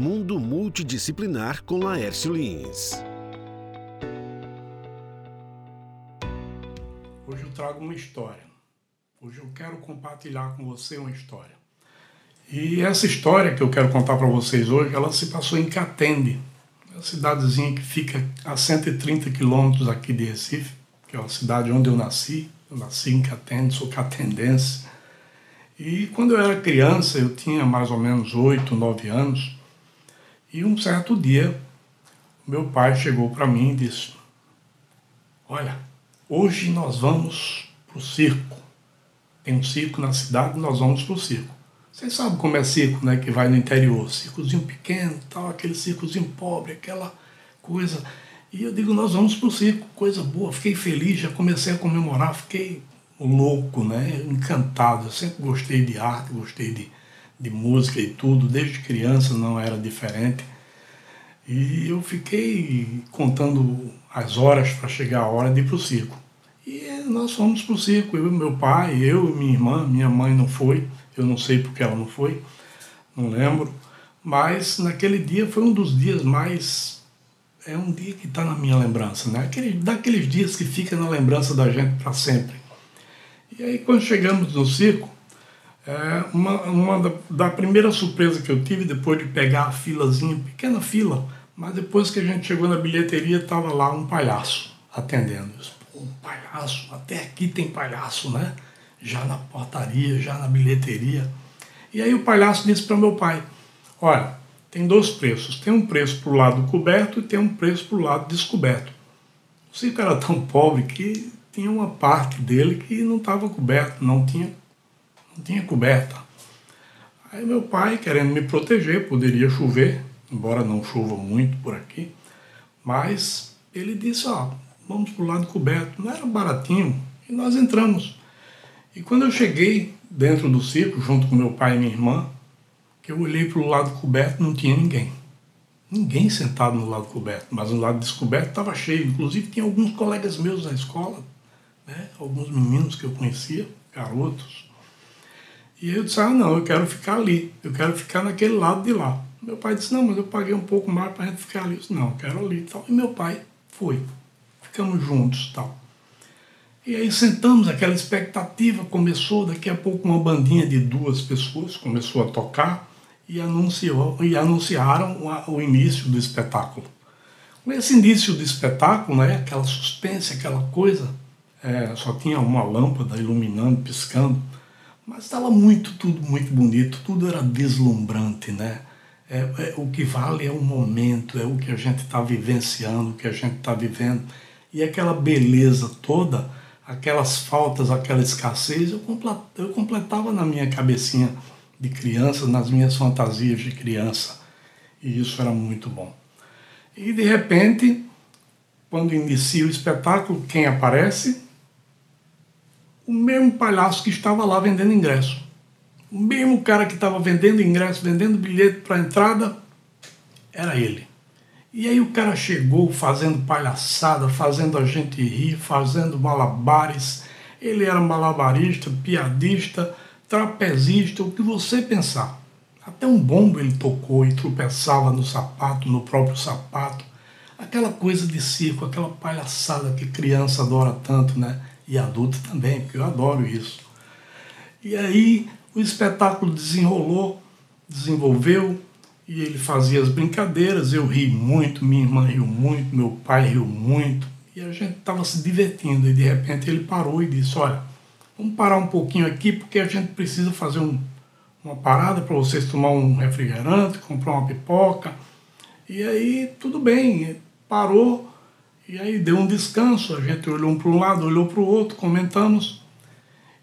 Mundo Multidisciplinar com Laércio Lins. Hoje eu trago uma história. Hoje eu quero compartilhar com você uma história. E essa história que eu quero contar para vocês hoje, ela se passou em Catende, uma cidadezinha que fica a 130 quilômetros aqui de Recife, que é a cidade onde eu nasci. Eu nasci em Catende, sou catendense. E quando eu era criança, eu tinha mais ou menos 8, 9 anos, e um certo dia, meu pai chegou para mim e disse: Olha, hoje nós vamos para o circo. Tem um circo na cidade, nós vamos para o circo. Vocês sabem como é circo, né? Que vai no interior, circozinho pequeno, tal, aquele circozinho pobre, aquela coisa. E eu digo, nós vamos para o circo, coisa boa. Fiquei feliz, já comecei a comemorar, fiquei louco, né? Encantado. Eu sempre gostei de arte, gostei de, de música e tudo, desde criança não era diferente. E eu fiquei contando as horas para chegar a hora de ir para o circo. E nós fomos para o circo, eu e meu pai, eu e minha irmã, minha mãe não foi, eu não sei porque ela não foi, não lembro. Mas naquele dia foi um dos dias mais. É um dia que está na minha lembrança, né? Aquele, daqueles dias que fica na lembrança da gente para sempre. E aí, quando chegamos no circo, é, uma, uma da, da, primeira surpresa que eu tive, depois de pegar a filazinha, pequena fila, mas depois que a gente chegou na bilheteria, estava lá um palhaço atendendo. Eu um palhaço, até aqui tem palhaço, né? Já na portaria, já na bilheteria. E aí o palhaço disse para meu pai: Olha, tem dois preços. Tem um preço para o lado coberto e tem um preço para o lado descoberto. O circo era tão pobre que tinha uma parte dele que não estava coberto, não tinha, não tinha coberta. Aí meu pai, querendo me proteger, poderia chover, embora não chova muito por aqui, mas ele disse, ó, vamos para o lado coberto. Não era baratinho. E nós entramos. E quando eu cheguei dentro do circo, junto com meu pai e minha irmã, que eu olhei para o lado coberto, não tinha ninguém. Ninguém sentado no lado coberto, mas no lado descoberto estava cheio. Inclusive tinha alguns colegas meus da escola, né? alguns meninos que eu conhecia, garotos. E eu disse, ah não, eu quero ficar ali, eu quero ficar naquele lado de lá. Meu pai disse, não, mas eu paguei um pouco mais para a gente ficar ali. Eu disse, não, eu quero ali e tal. E meu pai foi ficamos juntos tal. E aí sentamos, aquela expectativa começou, daqui a pouco uma bandinha de duas pessoas começou a tocar e, anunciou, e anunciaram o início do espetáculo. Com esse início do espetáculo, né, aquela suspense, aquela coisa, é, só tinha uma lâmpada iluminando, piscando, mas estava muito, tudo muito bonito, tudo era deslumbrante, né? É, é, o que vale é o momento, é o que a gente está vivenciando, o que a gente está vivendo. E aquela beleza toda, aquelas faltas, aquela escassez, eu completava na minha cabecinha de criança, nas minhas fantasias de criança. E isso era muito bom. E de repente, quando inicia o espetáculo, quem aparece? O mesmo palhaço que estava lá vendendo ingresso. O mesmo cara que estava vendendo ingresso, vendendo bilhete para entrada, era ele. E aí o cara chegou fazendo palhaçada, fazendo a gente rir, fazendo malabares. Ele era malabarista, piadista, trapezista, o que você pensar. Até um bombo ele tocou e tropeçava no sapato, no próprio sapato. Aquela coisa de circo, aquela palhaçada que criança adora tanto, né? E adulto também, porque eu adoro isso. E aí o espetáculo desenrolou, desenvolveu, e ele fazia as brincadeiras, eu ri muito, minha irmã riu muito, meu pai riu muito, e a gente estava se divertindo, e de repente ele parou e disse, olha, vamos parar um pouquinho aqui, porque a gente precisa fazer um, uma parada para vocês tomar um refrigerante, comprar uma pipoca, e aí tudo bem, parou, e aí deu um descanso, a gente olhou um para um lado, olhou para o outro, comentamos,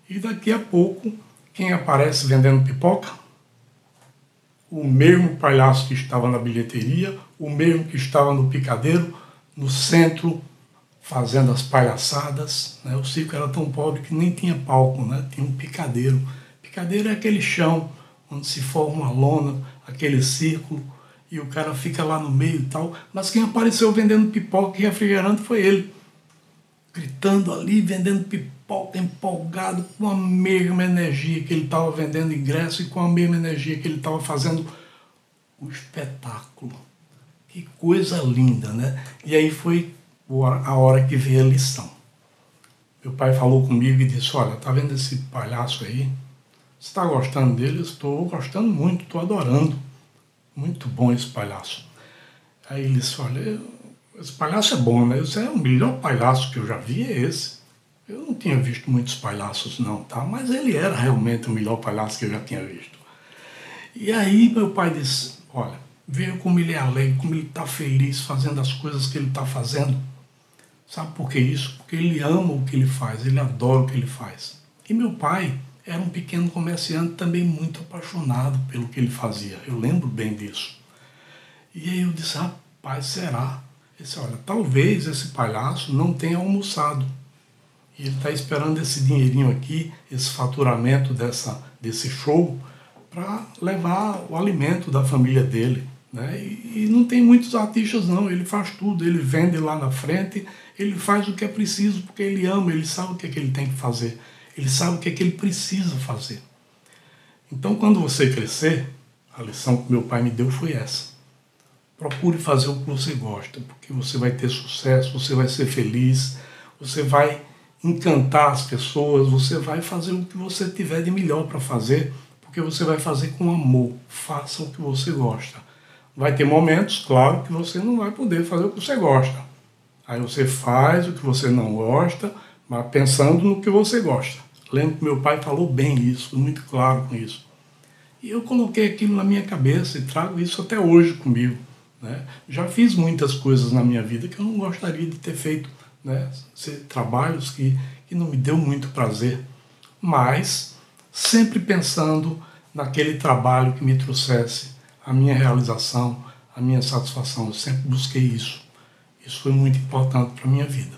e daqui a pouco, quem aparece vendendo pipoca? o mesmo palhaço que estava na bilheteria, o mesmo que estava no picadeiro, no centro, fazendo as palhaçadas. Né? O circo era tão pobre que nem tinha palco, né? tinha um picadeiro. Picadeiro é aquele chão onde se forma uma lona, aquele círculo, e o cara fica lá no meio e tal. Mas quem apareceu vendendo pipoca e refrigerante foi ele. Gritando ali, vendendo pipoca empolgado com a mesma energia que ele estava vendendo ingresso e com a mesma energia que ele estava fazendo o espetáculo. Que coisa linda, né? E aí foi a hora que veio a lição. Meu pai falou comigo e disse: Olha, tá vendo esse palhaço aí? Você está gostando dele? Estou gostando muito, estou adorando. Muito bom esse palhaço. Aí ele disse: Olha, esse palhaço é bom, né? Esse é o melhor palhaço que eu já vi, é esse. Eu não tinha visto muitos palhaços, não, tá? Mas ele era realmente o melhor palhaço que eu já tinha visto. E aí meu pai disse: Olha, veja como ele é alegre, como ele está feliz fazendo as coisas que ele está fazendo. Sabe por que isso? Porque ele ama o que ele faz, ele adora o que ele faz. E meu pai era um pequeno comerciante também muito apaixonado pelo que ele fazia. Eu lembro bem disso. E aí eu disse, rapaz, será? Ele disse, olha, talvez esse palhaço não tenha almoçado. E ele está esperando esse dinheirinho aqui, esse faturamento dessa, desse show, para levar o alimento da família dele. Né? E, e, não tem muitos artistas não, ele faz tudo, ele vende lá na frente, ele faz o que é preciso, porque ele ama, ele sabe o que é que ele tem que fazer, ele sabe o que é que ele precisa fazer. Então quando você crescer, a lição que meu pai me deu foi essa. Procure fazer o que você gosta, porque você vai ter sucesso, você vai ser feliz, você vai encantar as pessoas, você vai fazer o que você tiver de melhor para fazer porque você vai fazer com amor. Faça o que você gosta. Vai ter momentos, claro, que você não vai poder fazer o que você gosta. Aí você faz o que você não gosta, mas pensando no que você gosta. Lembro que meu pai falou bem isso, muito claro com isso. E eu coloquei aquilo na minha cabeça e trago isso até hoje comigo. Né? Já fiz muitas coisas na minha vida que eu não gostaria de ter feito. Né? Trabalhos que, que não me deu muito prazer. Mas sempre pensando naquele trabalho que me trouxesse a minha realização, a minha satisfação. Eu sempre busquei isso. Isso foi muito importante para a minha vida.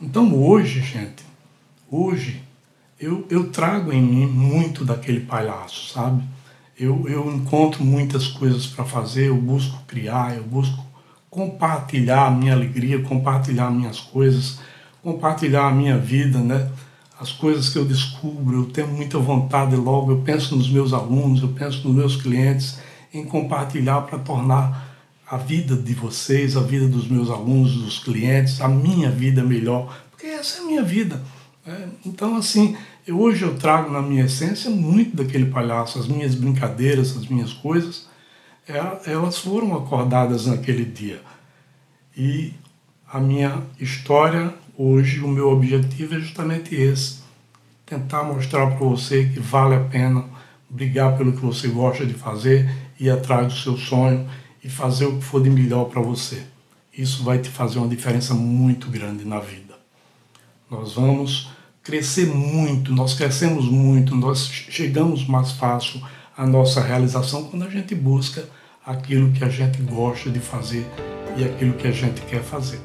Então hoje, gente, hoje eu, eu trago em mim muito daquele palhaço, sabe? Eu, eu encontro muitas coisas para fazer, eu busco criar, eu busco compartilhar a minha alegria, compartilhar minhas coisas, compartilhar a minha vida, né? as coisas que eu descubro, eu tenho muita vontade logo, eu penso nos meus alunos, eu penso nos meus clientes, em compartilhar para tornar a vida de vocês, a vida dos meus alunos, dos clientes, a minha vida melhor, porque essa é a minha vida. Né? Então, assim, hoje eu trago na minha essência muito daquele palhaço, as minhas brincadeiras, as minhas coisas, é, elas foram acordadas naquele dia. E a minha história Hoje o meu objetivo é justamente esse: tentar mostrar para você que vale a pena brigar pelo que você gosta de fazer, ir atrás do seu sonho e fazer o que for de melhor para você. Isso vai te fazer uma diferença muito grande na vida. Nós vamos crescer muito, nós crescemos muito, nós chegamos mais fácil à nossa realização quando a gente busca aquilo que a gente gosta de fazer e aquilo que a gente quer fazer.